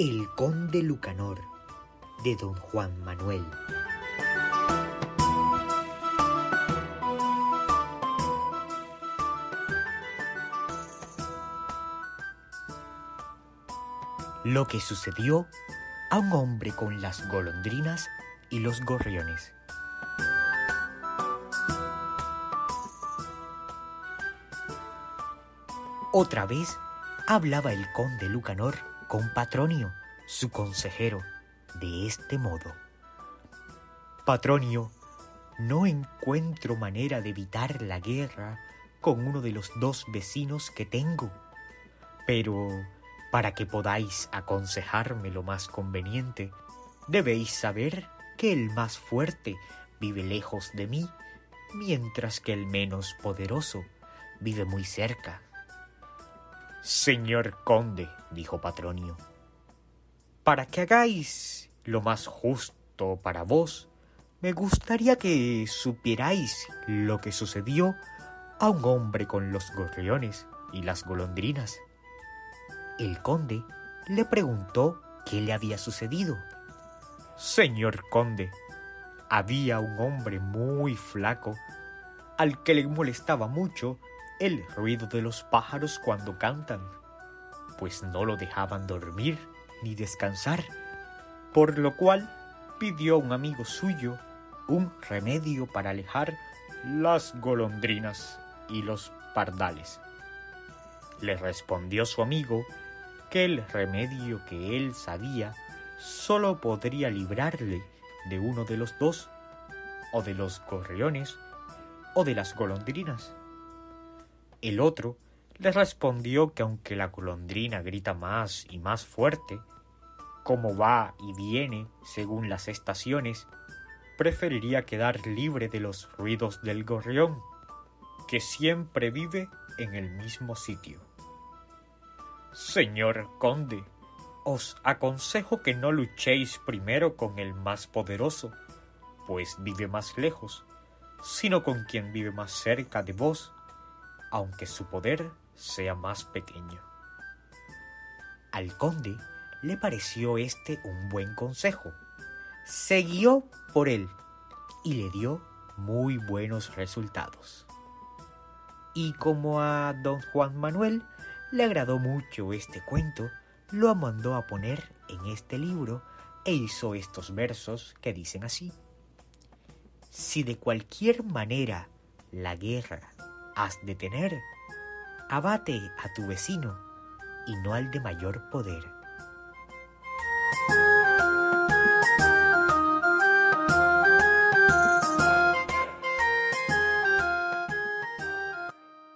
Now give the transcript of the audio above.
El conde Lucanor de don Juan Manuel. Lo que sucedió a un hombre con las golondrinas y los gorriones. Otra vez hablaba el conde Lucanor con Patronio, su consejero, de este modo. Patronio, no encuentro manera de evitar la guerra con uno de los dos vecinos que tengo, pero para que podáis aconsejarme lo más conveniente, debéis saber que el más fuerte vive lejos de mí, mientras que el menos poderoso vive muy cerca. Señor conde, dijo Patronio, para que hagáis lo más justo para vos, me gustaría que supierais lo que sucedió a un hombre con los gorriones y las golondrinas. El conde le preguntó qué le había sucedido. Señor conde, había un hombre muy flaco al que le molestaba mucho el ruido de los pájaros cuando cantan, pues no lo dejaban dormir ni descansar, por lo cual pidió a un amigo suyo un remedio para alejar las golondrinas y los pardales. Le respondió su amigo que el remedio que él sabía solo podría librarle de uno de los dos, o de los gorriones, o de las golondrinas. El otro le respondió que aunque la golondrina grita más y más fuerte, como va y viene según las estaciones, preferiría quedar libre de los ruidos del gorrión, que siempre vive en el mismo sitio. Señor conde, os aconsejo que no luchéis primero con el más poderoso, pues vive más lejos, sino con quien vive más cerca de vos, aunque su poder sea más pequeño. Al conde le pareció este un buen consejo. Se guió por él y le dio muy buenos resultados. Y como a don Juan Manuel le agradó mucho este cuento, lo mandó a poner en este libro e hizo estos versos que dicen así. Si de cualquier manera la guerra has de tener, abate a tu vecino y no al de mayor poder.